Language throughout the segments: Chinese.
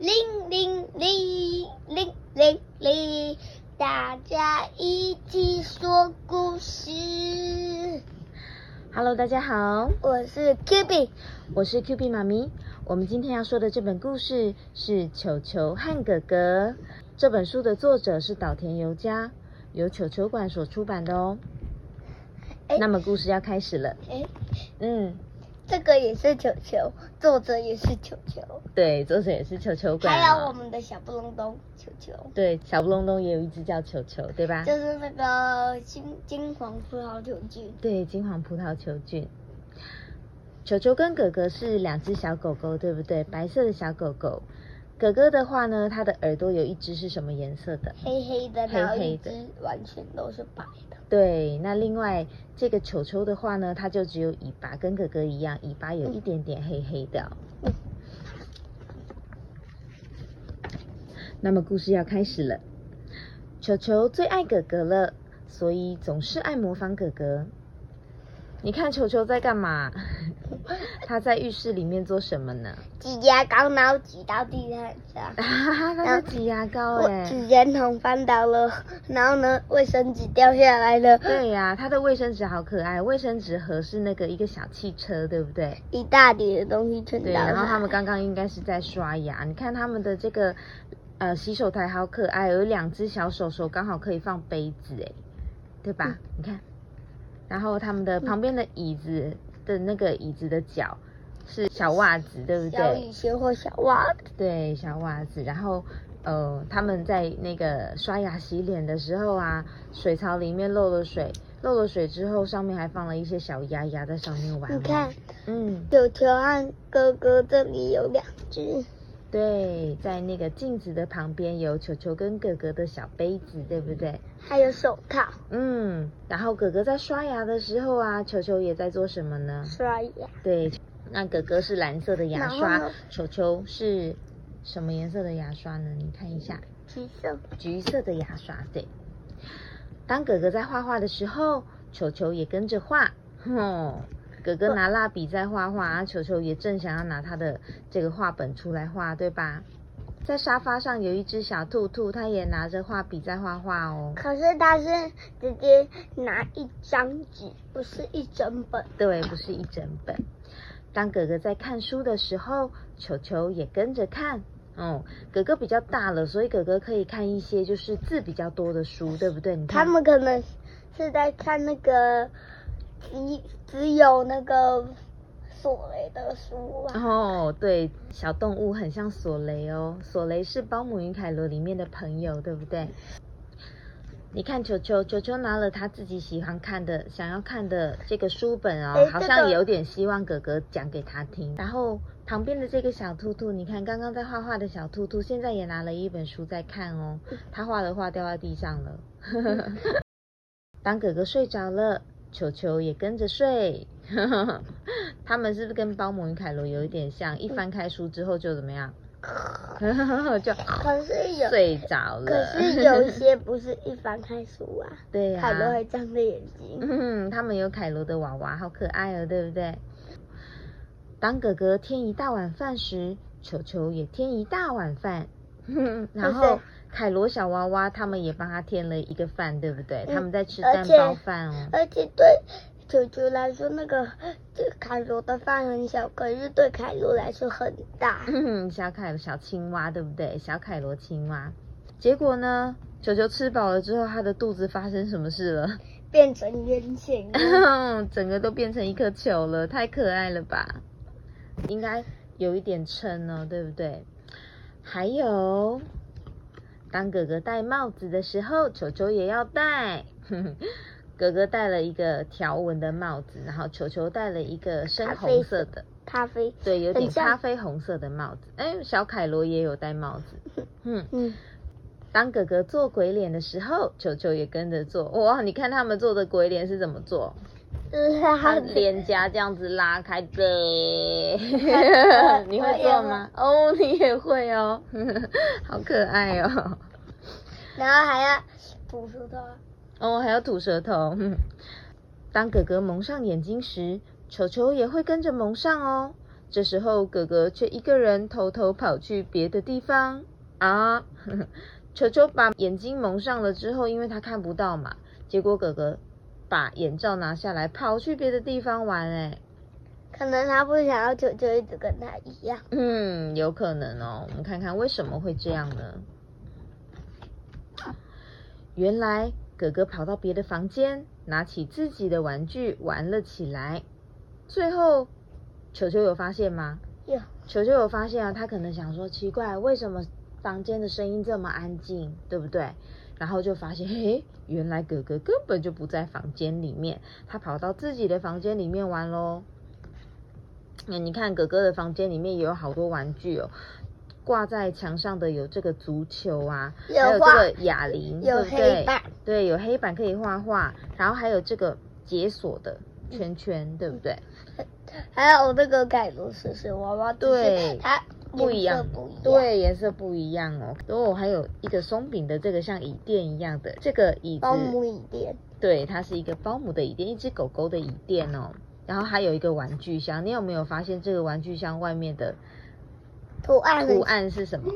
铃铃铃铃铃铃，大家一起说故事。Hello，大家好，我是 Q B，我是 Q B 妈咪。我们今天要说的这本故事是《球球和哥哥》。这本书的作者是岛田由佳，由球球馆所出版的哦。哎那么故事要开始了。哎，嗯，这个也是球球，作者也是球球，对，作者也是球球馆、还有我哦。们的小布隆咚球球，对，小布隆咚也有一只叫球球，对吧？就是那个金金黄葡萄球菌。对，金黄葡萄球菌。球球跟哥哥是两只小狗狗，对不对？白色的小狗狗。哥哥的话呢，他的耳朵有一只是什么颜色的？黑黑的，黑黑的完全都是白的。对，那另外这个球球的话呢，它就只有尾巴，跟哥哥一样，尾巴有一点点黑黑的哦、那么故事要开始了，球球最爱哥哥了，所以总是爱模仿哥哥。你看球球在干嘛？他在浴室里面做什么呢？挤牙膏，然后挤到地上上。他在挤牙膏我哎。纸圆筒翻倒了，然后呢，卫生纸掉下来了，对呀、他的卫生纸好可爱，卫生纸盒是那个一个小汽车，对不对？一大叠的东西全对。然后他们刚刚应该是在刷牙，你看他们的这个呃洗手台好可爱，有两只小手手刚好可以放杯子哎，对吧？你看，然后他们的旁边的椅子的那个椅子的脚是小袜子，对不对？小雨鞋或小袜子，对，小袜子，然后。呃，他们在那个刷牙洗脸的时候啊，水槽里面漏了水，漏了水之后，上面还放了一些小鸭鸭在上面玩。你看，，嗯，球球和哥哥这里有两只，对，在那个镜子的旁边有球球跟哥哥的小杯子，对不对？还有手套嗯，然后哥哥在刷牙的时候啊，球球也在做什么呢？刷牙。对，那哥哥是蓝色的牙刷球球是什么颜色的牙刷呢？你看一下，橘色，橘色的牙刷。对，当哥哥在画画的时候，球球也跟着画。哼，哥哥拿蜡笔在画画，啊，球球也正想要拿他的这个画本出来画，对吧？在沙发上有一只小兔兔，它也拿着画笔在画画哦。可是它是直接拿一张纸，不是一整本。对，不是一整本。当哥哥在看书的时候，球球也跟着看。哦，哥哥比较大了，所以哥哥可以看一些就是字比较多的书，对不对？你看，他们可能是在看那个只只有那个索雷的书啊。哦，对，小动物很像索雷哦，索雷是《包姆与凯罗》里面的朋友，对不对？你看球球，球球拿了他自己喜欢看的、想要看的这个书本哦，好像有点希望哥哥讲给他听。然后旁边的这个小兔兔，你看刚刚在画画的小兔兔，现在也拿了一本书在看哦。他画的画掉在地上了。当哥哥睡着了，球球也跟着睡。他们是不是跟包姆与凯罗有一点像？一翻开书之后就怎么样？就可是有，睡着了。可是有些不是一翻开书啊，对呀、凯罗还张着眼睛。嗯，他们有凯罗的娃娃，好可爱哦，对不对？当哥哥添一大碗饭时，球球也添一大碗饭，然后凯罗小娃娃他们也帮他添了一个饭，对不对？嗯他们在吃蛋包饭哦。而且对球球来说，那个这个凯罗的饭很小，可是对凯罗来说很大。小凯小青蛙，对不对？小凯罗青蛙。结果呢，球球吃饱了之后，他的肚子发生什么事了？变成圆形，整个都变成一颗球了，太可爱了吧？应该有一点撑哦，对不对？还有，当哥哥戴帽子的时候，球球也要戴。哥哥戴了一个条纹的帽子，然后球球戴了一个深红色的，咖啡。对，有点咖啡红色的帽子。哎，小凯罗也有戴帽子。嗯，嗯，当哥哥做鬼脸的时候，球球也跟着做。哇，你看他们做的鬼脸是怎么做？就是他他脸颊这样子拉开的，我你会做吗？哦，你也会哦，好可爱哦。然后还要吐舌头。哦，还要吐舌头。当哥哥蒙上眼睛时，球球也会跟着蒙上哦。这时候哥哥却一个人偷偷跑去别的地方啊！球球把眼睛蒙上了之后，因为他看不到嘛，结果哥哥把眼罩拿下来，跑去别的地方玩哎。可能他不想要球球一直跟他一样。嗯，有可能哦。我们看看为什么会这样呢？原来哥哥跑到别的房间，拿起自己的玩具玩了起来。最后，球球有发现吗？有。球球有发现啊，他可能想说奇怪，为什么房间的声音这么安静，对不对？然后就发现，嘿，原来哥哥根本就不在房间里面，他跑到自己的房间里面玩喽。那你看哥哥的房间里面也有好多玩具哦，挂在墙上的有这个足球啊，还有这个哑铃，对不对？对，有黑板可以画画，然后还有这个解锁的圈圈，对不对？还有这个盖罗斯是娃娃，对，它不一样，对，颜色不一样哦。然后，还有一个松饼的这个像椅垫一样的这个椅子，保姆椅垫，对，它是一个保姆的椅垫，一只狗狗的椅垫哦。然后还有一个玩具箱，你有没有发现这个玩具箱外面的图案？图案是什么？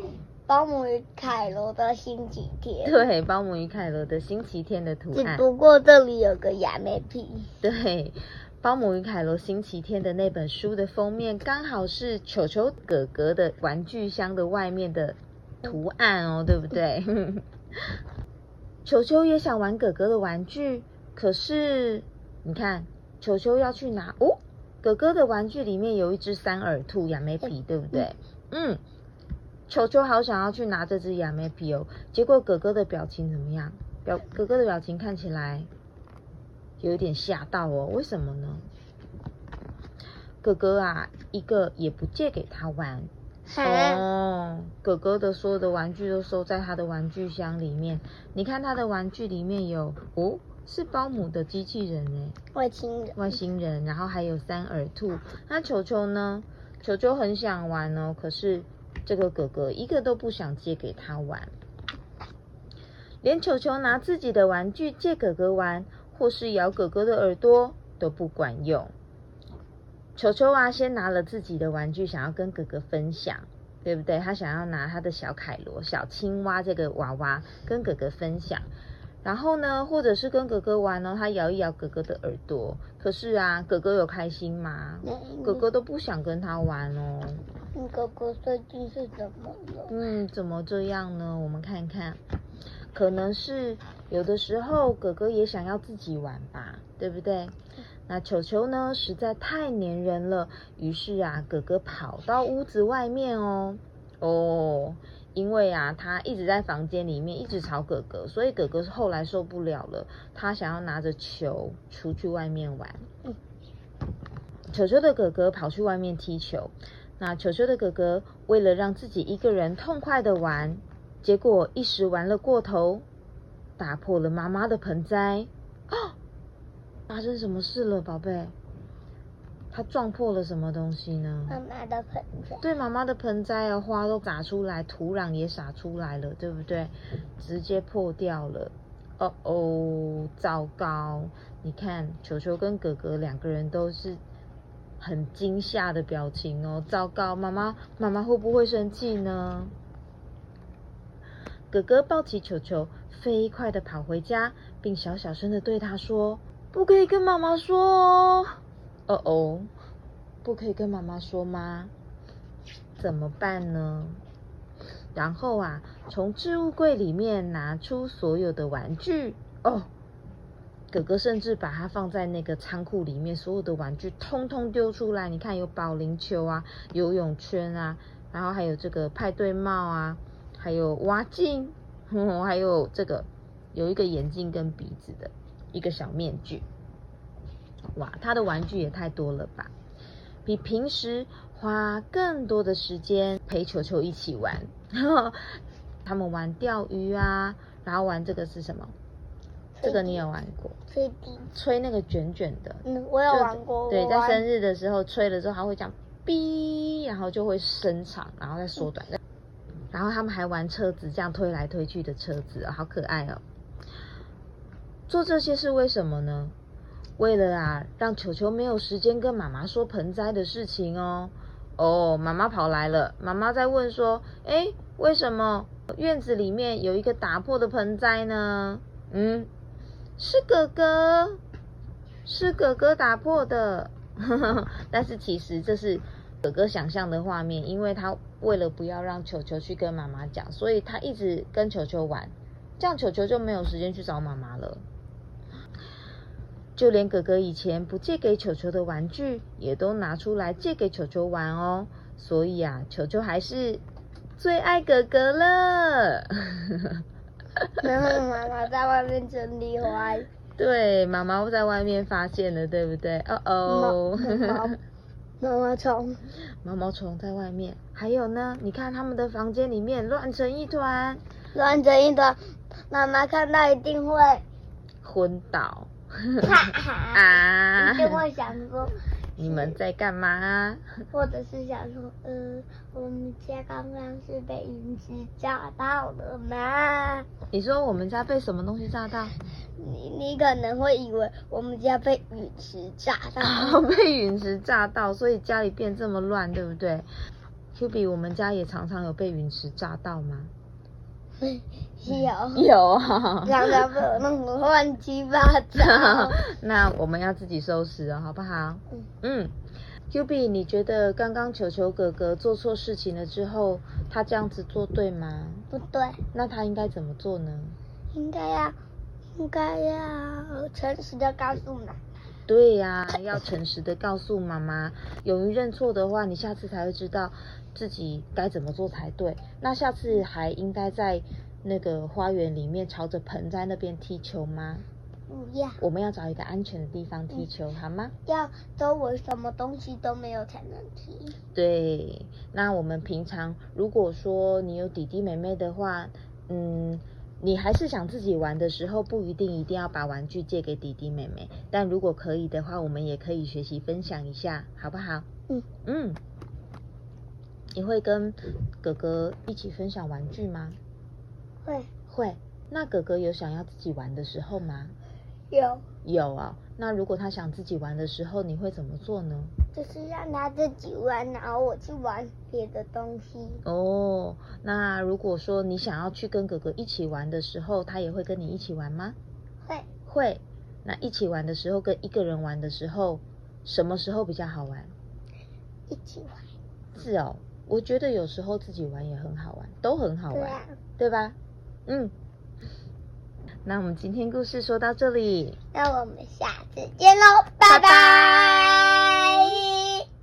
保姆与凯罗的星期天。对，保姆与凯罗的星期天的图案。只不过这里有个亚美皮。对，保姆与凯罗星期天的那本书的封面刚好是球球哥哥的玩具箱的外面的图案哦，对不对？球球也想玩哥哥的玩具，可是你看。球球要去拿哦，哥哥的玩具里面有一只三耳兔亚美皮，对不对？嗯，球球好想要去拿这只亚美皮哦，结果哥哥的表情怎么样？表哥哥的表情看起来有一点吓到哦，为什么呢？哥哥啊，一个也不借给他玩哦，哥哥的所有的玩具都收在他的玩具箱里面。你看他的玩具里面有哦。是保姆的机器人哎，外星人，外星人，然后还有三耳兔。那球球呢？球球很想玩哦，可是这个哥哥一个都不想借给他玩，连球球拿自己的玩具借哥哥玩，或是咬哥哥的耳朵都不管用。球球啊，先拿了自己的玩具，想要跟哥哥分享，对不对？他想要拿他的小凯罗、小青蛙这个娃娃跟哥哥分享。然后呢，或者是跟哥哥玩呢，他摇一摇哥哥的耳朵。可是啊，哥哥有开心吗？哥哥都不想跟他玩哦。哥哥最近是怎么了？嗯，怎么这样呢？我们看看，可能是有的时候哥哥也想要自己玩吧，对不对？那球球呢，实在太粘人了，于是啊，哥哥跑到屋子外面哦，哦。因为啊，他一直在房间里面一直吵哥哥，所以哥哥是后来受不了了，他想要拿着球出去外面玩。球球的哥哥跑去外面踢球，那球球的哥哥为了让自己一个人痛快的玩，结果一时玩了过头，打破了妈妈的盆栽。啊！发生什么事了，宝贝？他撞破了什么东西呢？妈妈的盆栽。对，妈妈的盆栽啊，花都洒出来，土壤也洒出来了，对不对？直接破掉了。哦哦，糟糕！你看，球球跟哥哥两个人都是很惊吓的表情哦。糟糕，妈妈，妈妈会不会生气呢？哥哥抱起球球，飞快的跑回家，并小小声的对他说：“不可以跟妈妈说哦。”哦哦，不可以跟妈妈说吗？怎么办呢？然后啊，从置物柜里面拿出所有的玩具哦。哥哥甚至把它放在那个仓库里面，所有的玩具通通丢出来。你看，有保龄球啊，游泳圈啊，然后还有这个派对帽啊，还有蛙镜，还有这个有一个眼镜跟鼻子的一个小面具。哇，他的玩具也太多了吧！比平时花更多的时间陪球球一起玩。他们玩钓鱼啊，然后玩这个是什么？这个你有玩过？吹笛，吹那个卷卷的。嗯，我有玩过。对，在生日的时候吹了之后，它会讲哔，然后就会伸长，然后再缩短。然后他们还玩车子，这样推来推去的车子，好可爱哦！做这些是为什么呢？为了啊，让球球没有时间跟妈妈说盆栽的事情哦，哦，妈妈跑来了，妈妈在问说，哎，为什么院子里面有一个打破的盆栽呢？嗯，是哥哥，是哥哥打破的。但是其实这是哥哥想象的画面，因为他为了不要让球球去跟妈妈讲，所以他一直跟球球玩，这样球球就没有时间去找妈妈了。就连哥哥以前不借给球球的玩具，也都拿出来借给球球玩哦。所以啊，球球还是最爱哥哥了。然后妈妈在外面整理花。对，妈妈在外面发现了，对不对？哦哦，毛毛虫，毛毛虫在外面。还有呢，你看他们的房间里面乱成一团，乱成一团，妈妈看到一定会昏倒。啊！一定会想说。你们在干嘛？或者是想说，呃，我们家刚刚是被陨石炸到了吗？你说我们家被什么东西炸到？你你可能会以为我们家被陨石炸到，被陨石炸到，所以家里变这么乱，对不对？Q B，我们家也常常有被陨石炸到吗？有有啊，常常被我弄得乱七八糟。那我们要自己收拾哦，好不好？嗯嗯。Q B，你觉得刚刚球球哥哥做错事情了之后，他这样子做对吗？不对。那他应该怎么做呢？应该要，应该要诚实的告诉妈妈。对呀，要诚实的告诉妈妈，勇于认错的话，你下次才会知道自己该怎么做才对。那下次还应该在那个花园里面朝着盆栽那边踢球吗？不要。我们要找一个安全的地方踢球，好吗？要周围什么东西都没有才能踢。对，那我们平常如果说你有弟弟妹妹的话，嗯。你还是想自己玩的时候，不一定一定要把玩具借给弟弟妹妹。但如果可以的话，我们也可以学习分享一下，好不好？嗯嗯。你会跟哥哥一起分享玩具吗？会会。那哥哥有想要自己玩的时候吗？有有啊。那如果他想自己玩的时候，你会怎么做呢？就是让他自己玩，然后我去玩别的东西。哦，那如果说你想要去跟哥哥一起玩的时候，他也会跟你一起玩吗？会会。那一起玩的时候跟一个人玩的时候，什么时候比较好玩？一起玩。是哦，我觉得有时候自己玩也很好玩，都很好玩，对吧？嗯。那我们今天故事说到这里，那我们下次见喽，拜拜。